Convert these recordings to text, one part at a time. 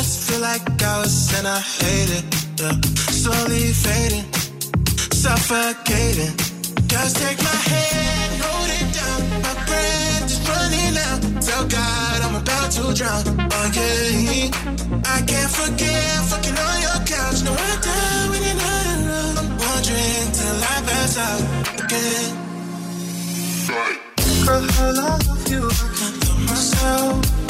minutes feel like hours and I hate it. Yeah. Slowly fading, suffocating. Just take my hand, hold it down. My breath is running out. Tell God I'm about to drown. Oh yeah, I can't forget fucking on your couch. No, I die when you're not around. I'm wondering till I pass out again. Girl, how long of you I love myself. Stay out like a wish on someone else. Yeah. Girl, how long of you I can't love myself.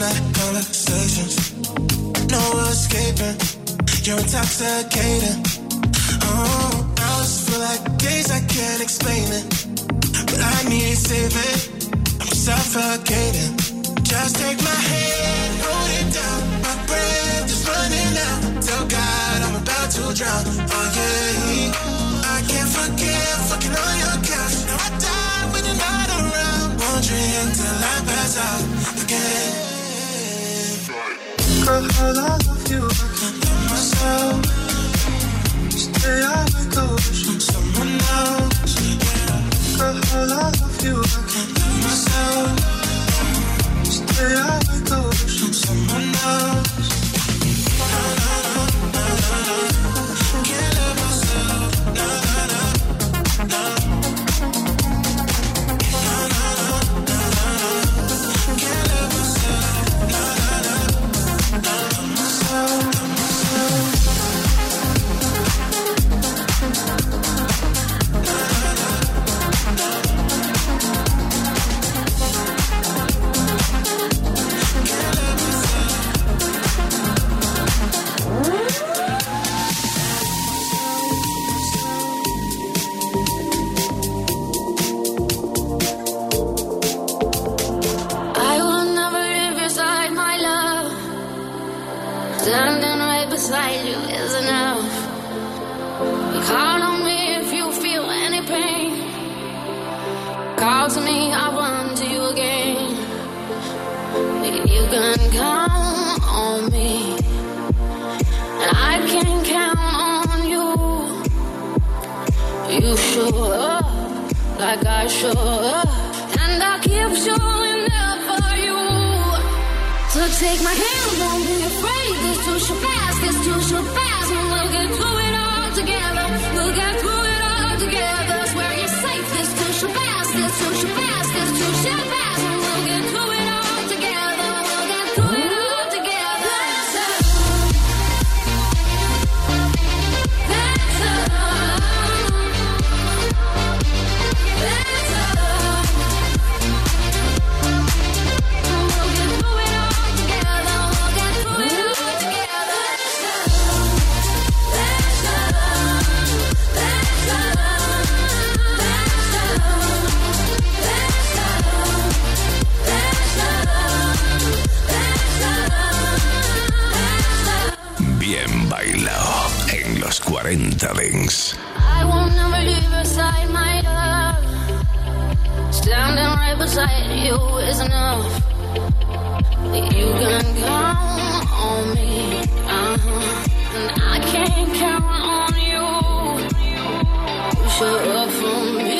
Reminiscing late night conversations. No escaping. You're intoxicating. Oh, hours feel like days I can't explain it. But I need saving. I'm suffocating. Just take my hand, hold it down. My breath is running out. Tell God I'm about to drown. Oh yeah, I can't forget fucking on your couch. Now I die when you're not around. Wondering till I pass out again. Long of you I can't love myself. Stay out like a wish on someone else. Of you I love myself. Stay out like a wish on someone else. 40 Dings. I won't never leave your side, my love. Standing right beside you is enough. You can count on me, uh-huh. and I can count on you. You show up for me,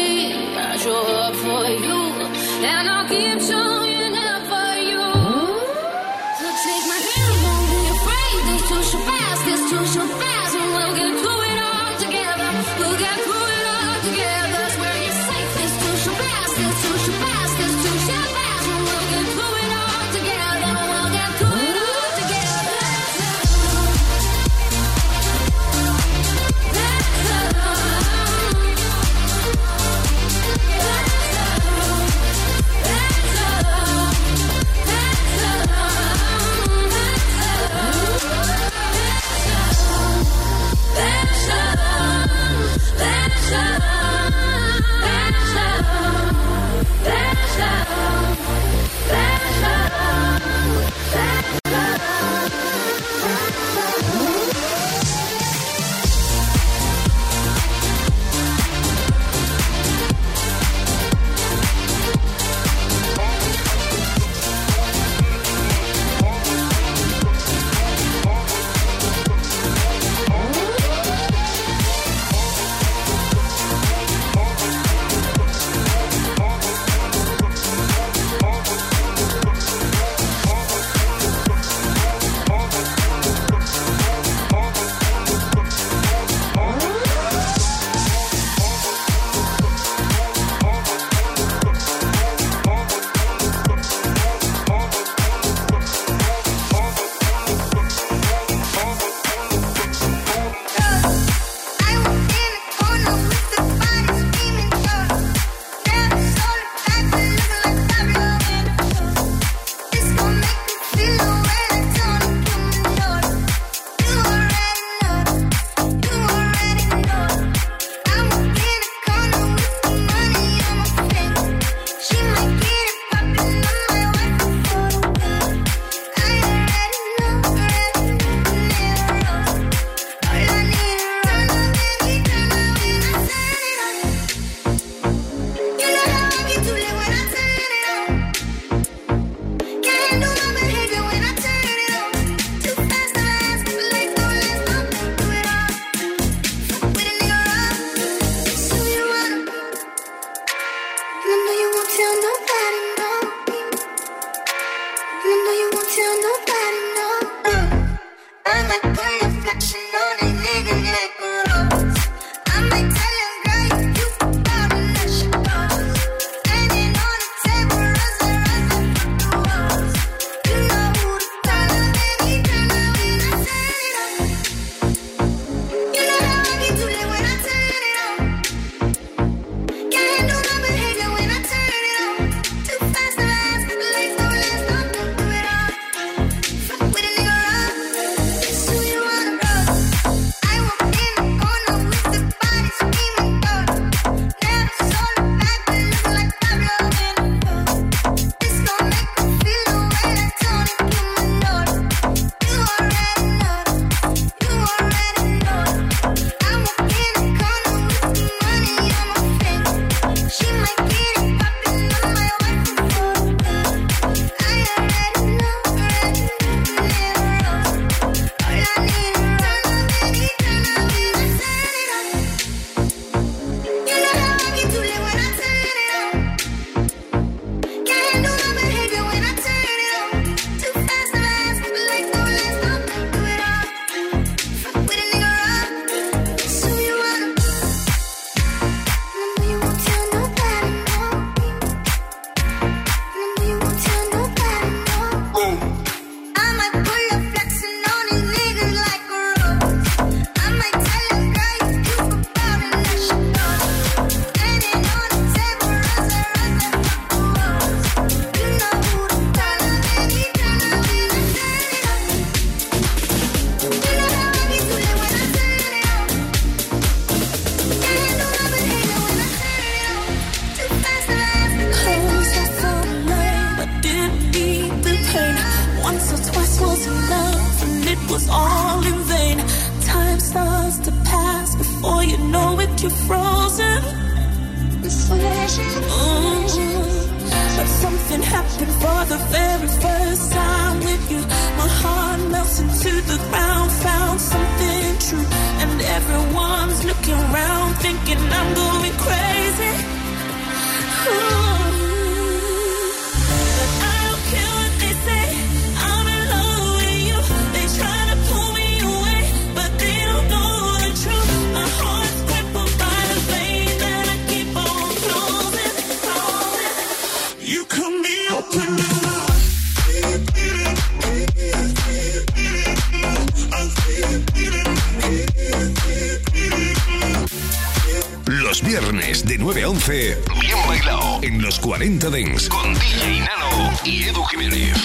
911. Bien bailao en los 40 Dance con DJ Nano y Edu Jiménez.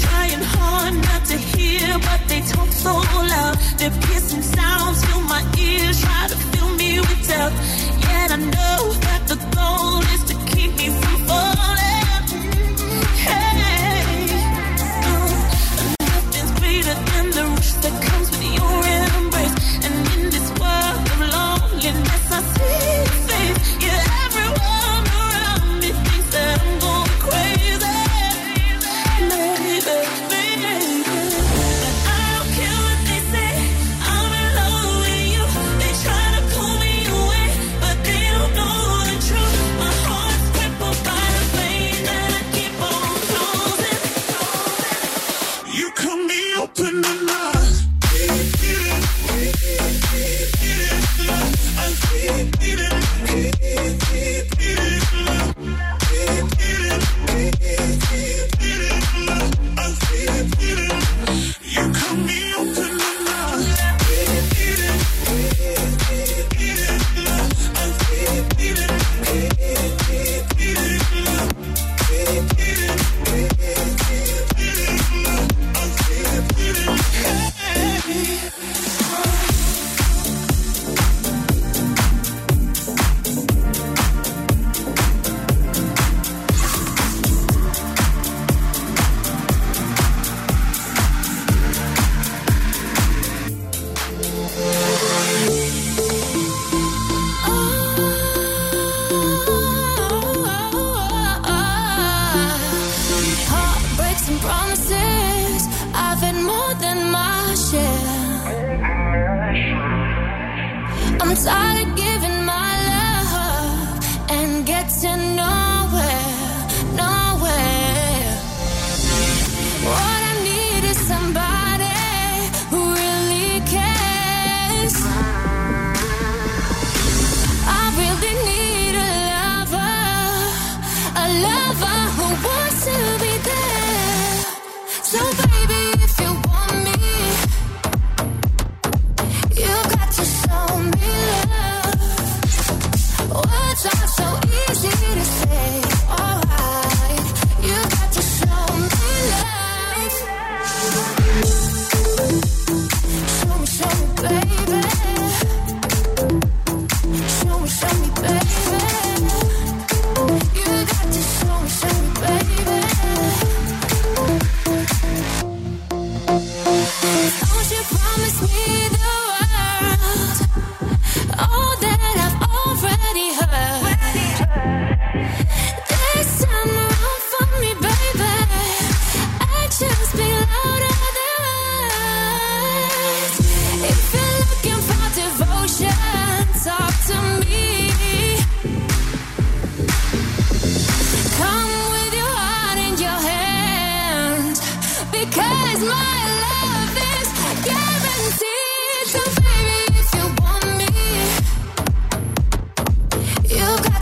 Trying hard not to hear, but they talk so loud. Their piercing sounds fill my ears, try to fill me with doubt. Yet I know that the goal is to keep me from falling. Hey, oh, nothing's greater than the rush that comes.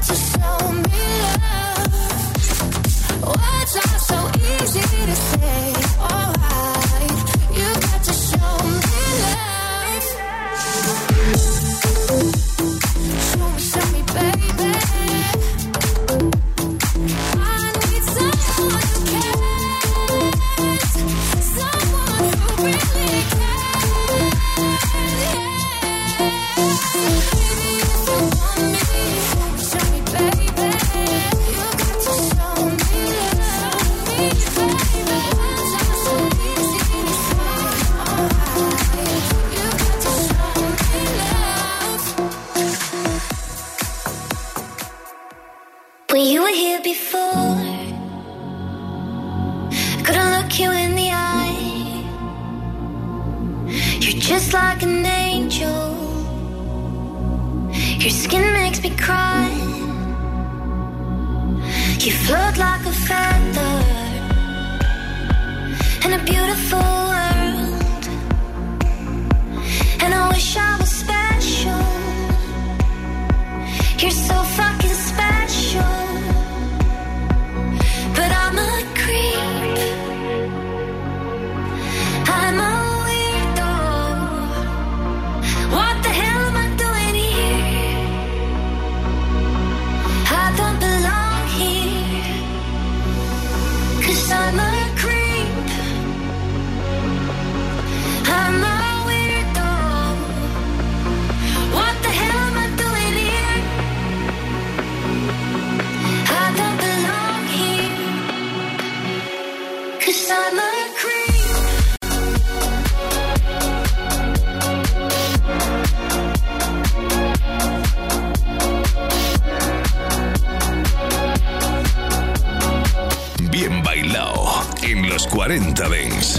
to show me. Los 40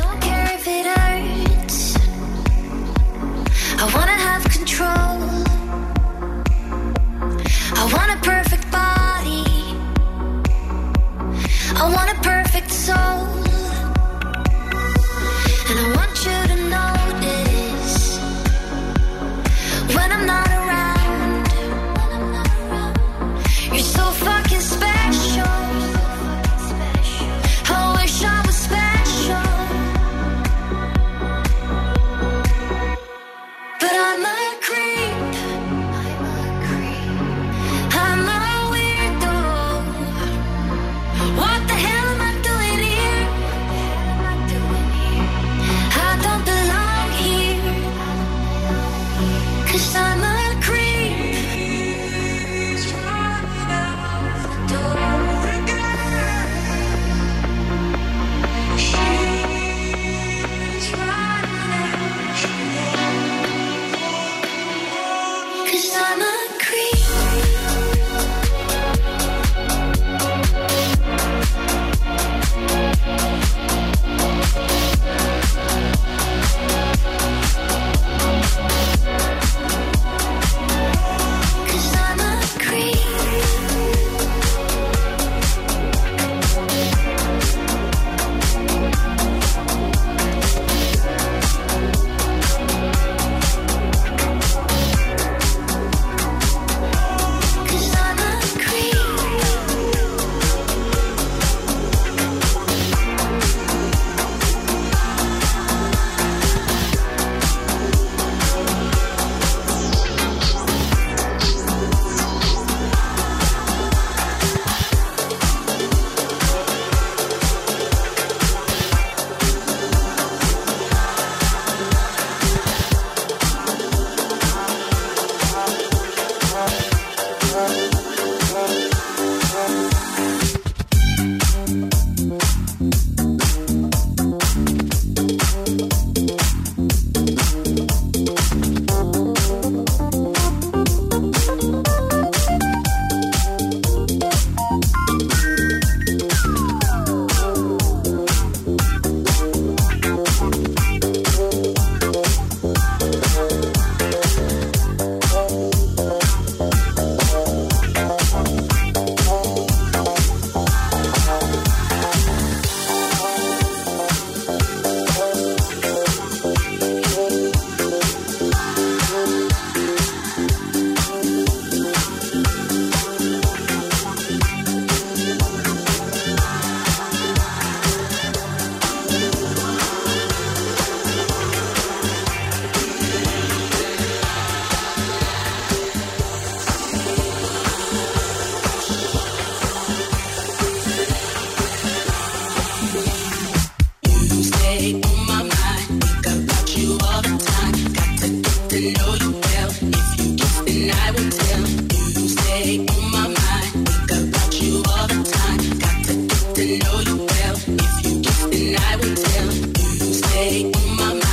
waiting on my.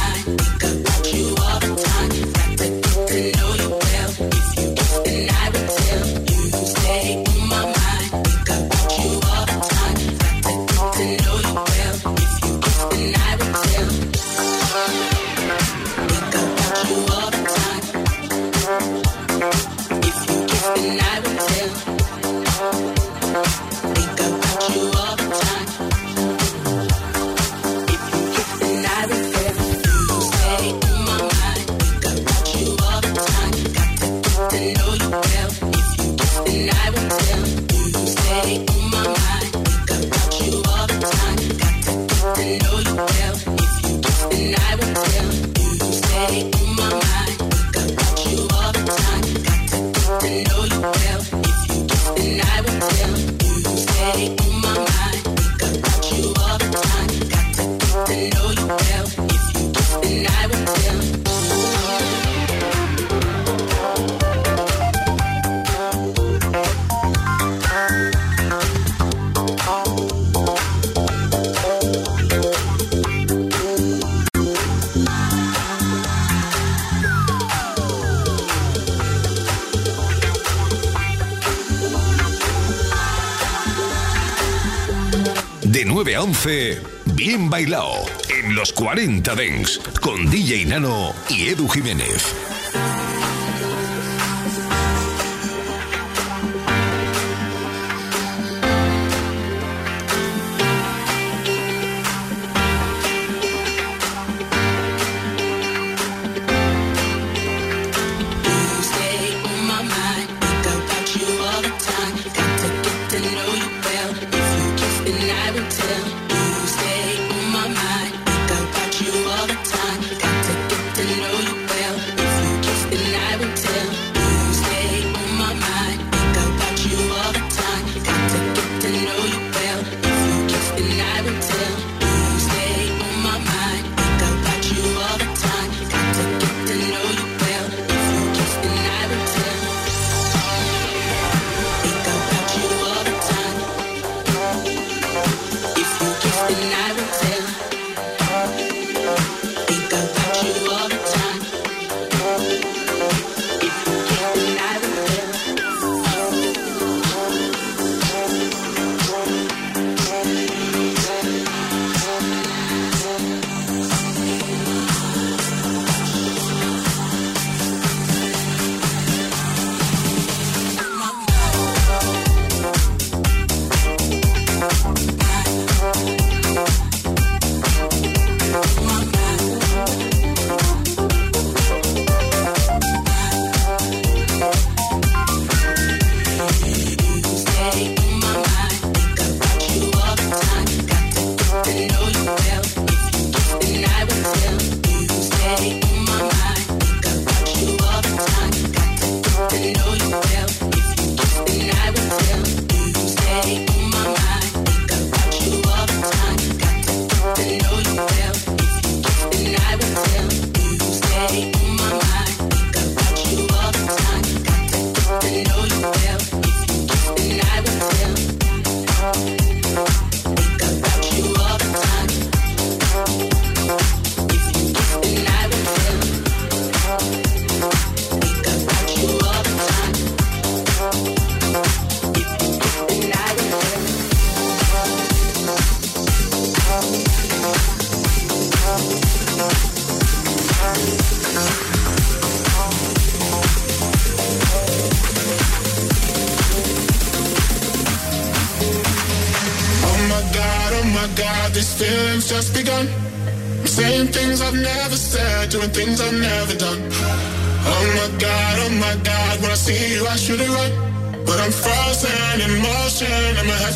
40 Dents con DJ Nano y Edu Jiménez.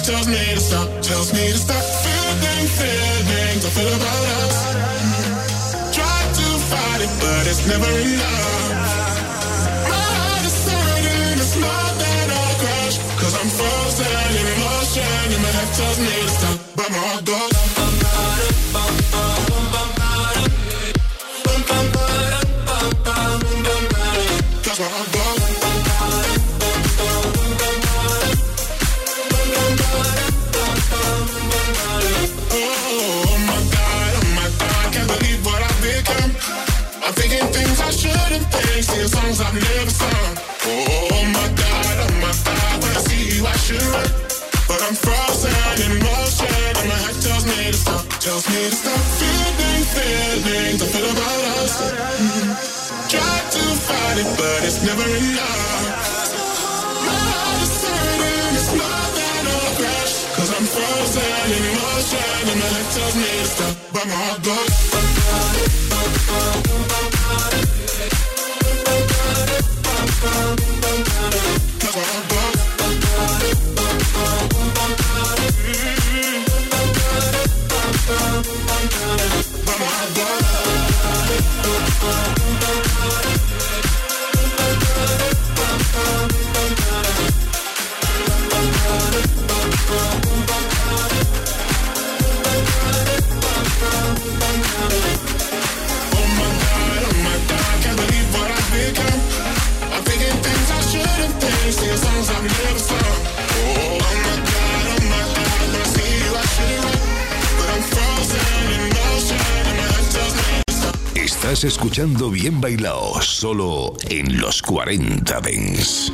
tells me to stop, tells me to stop feeling feelings I feel about us. Try to fight it, but it's never enough. Bien Bailado, solo en los 40 Dents.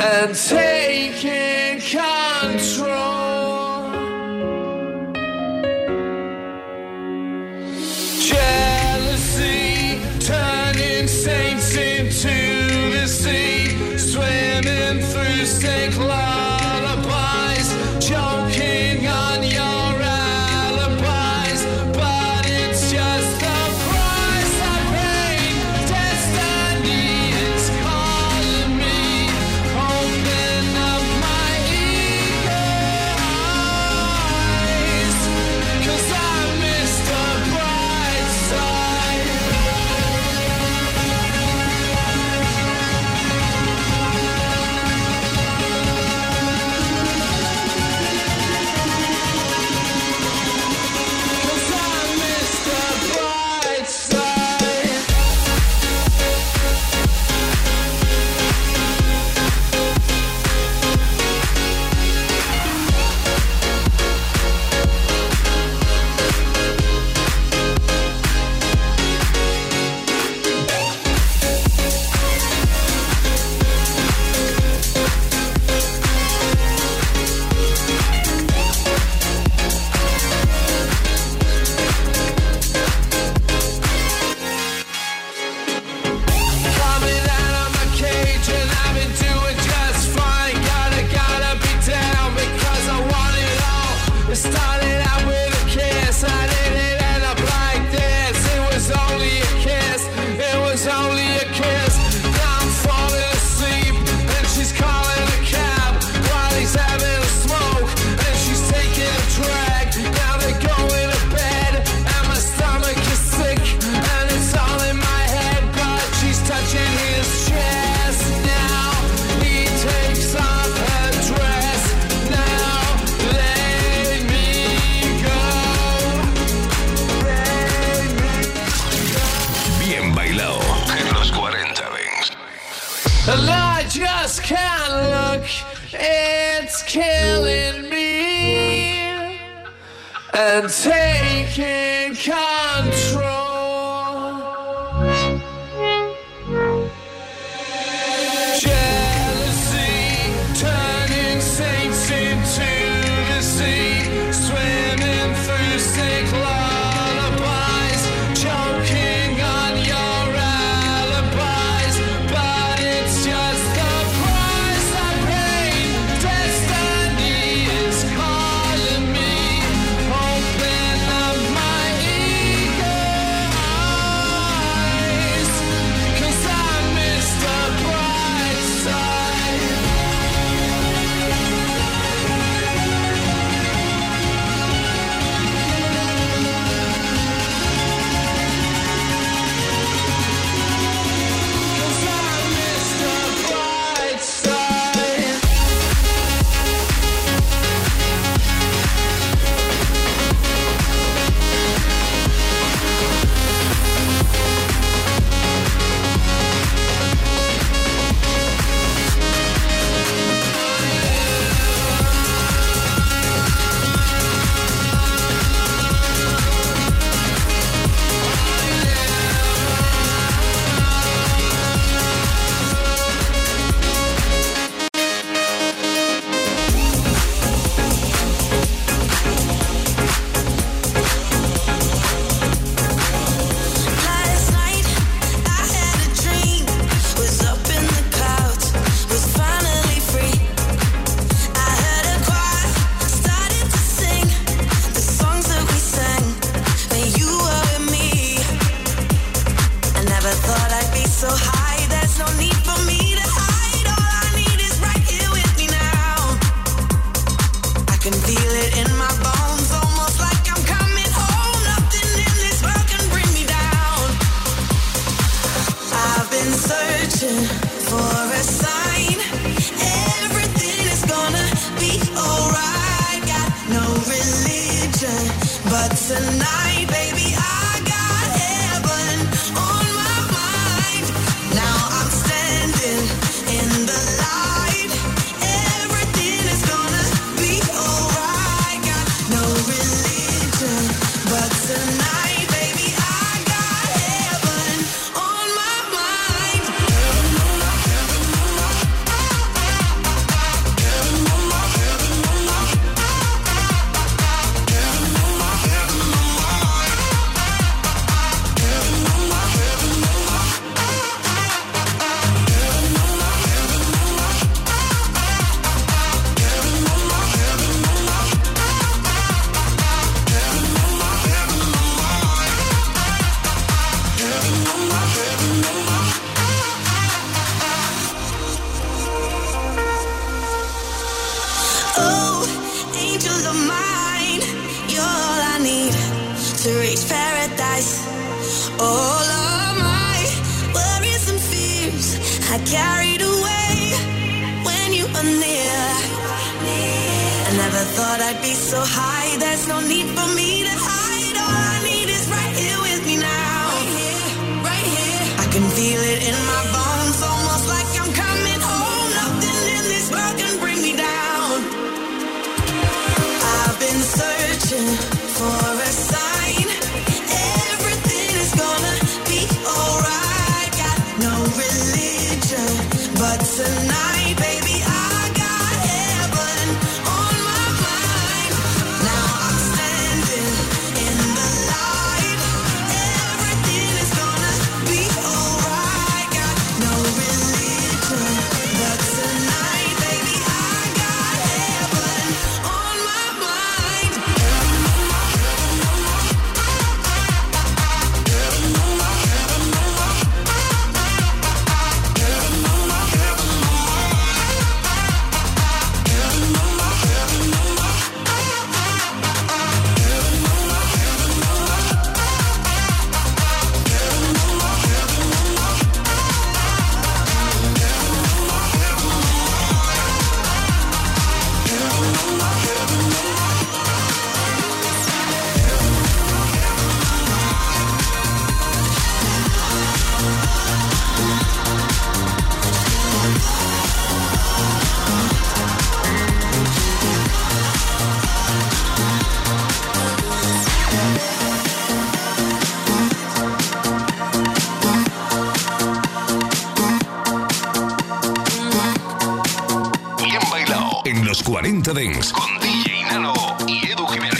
And taking control. paradise. All of my worries and fears I carried away when you were near. I never thought I'd be so high, there's no need for me en los 40 Dents con DJ Nano y Edu Jiménez.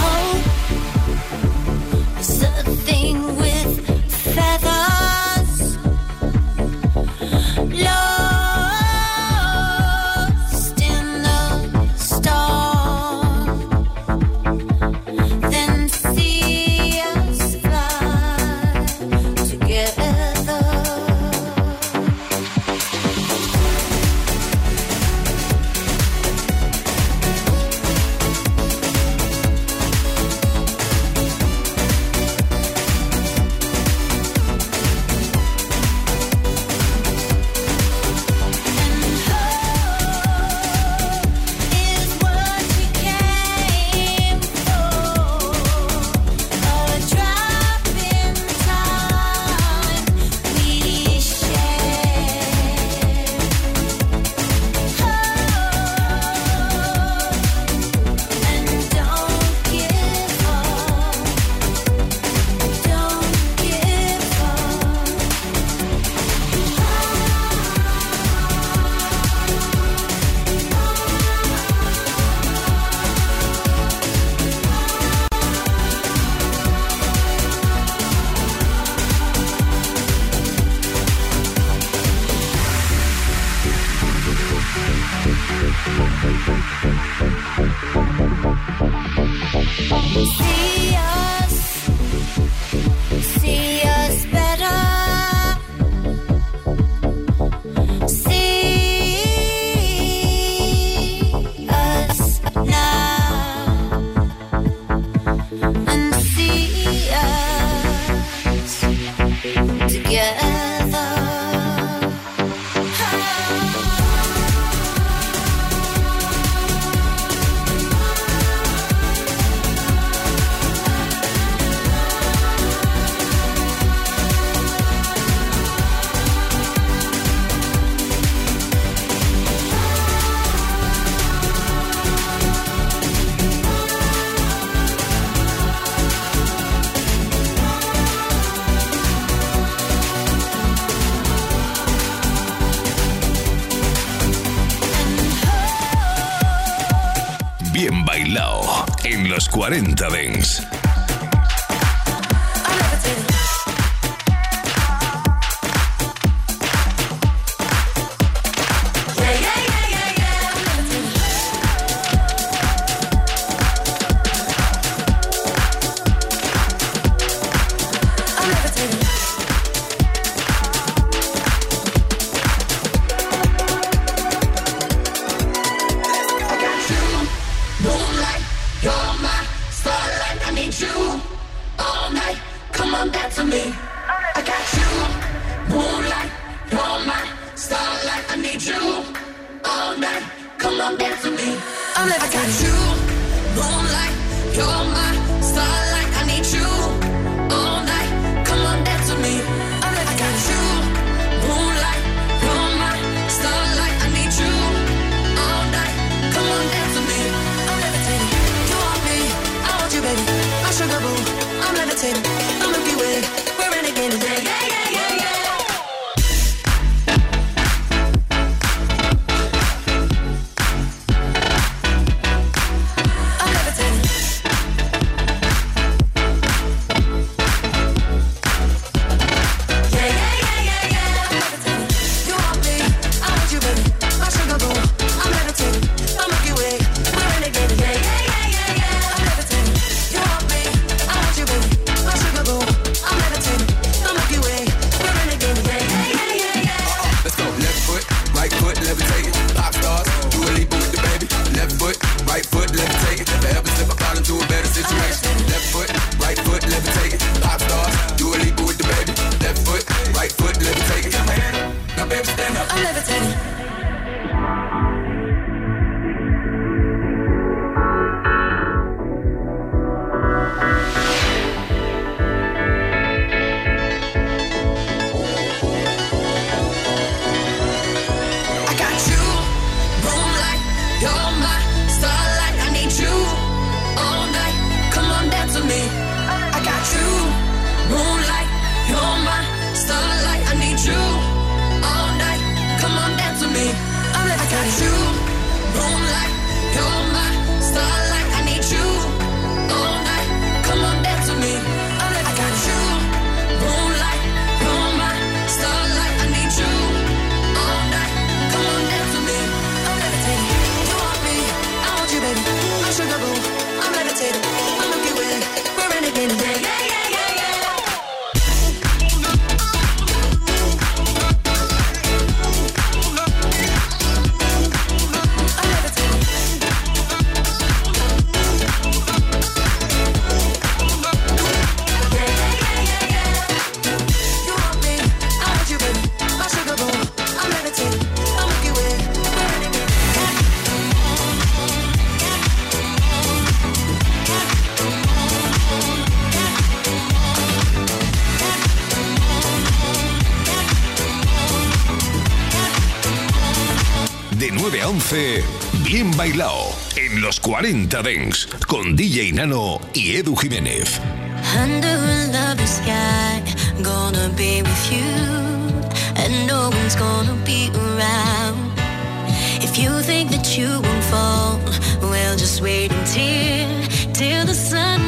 Hope hace Bien Bailao en los 40 Dengs con DJ Nano y Edu Jiménez. Under a lovely sky, gonna be with you, and no one's gonna be around. If you think that you won't fall, well, just wait and tear till the sun.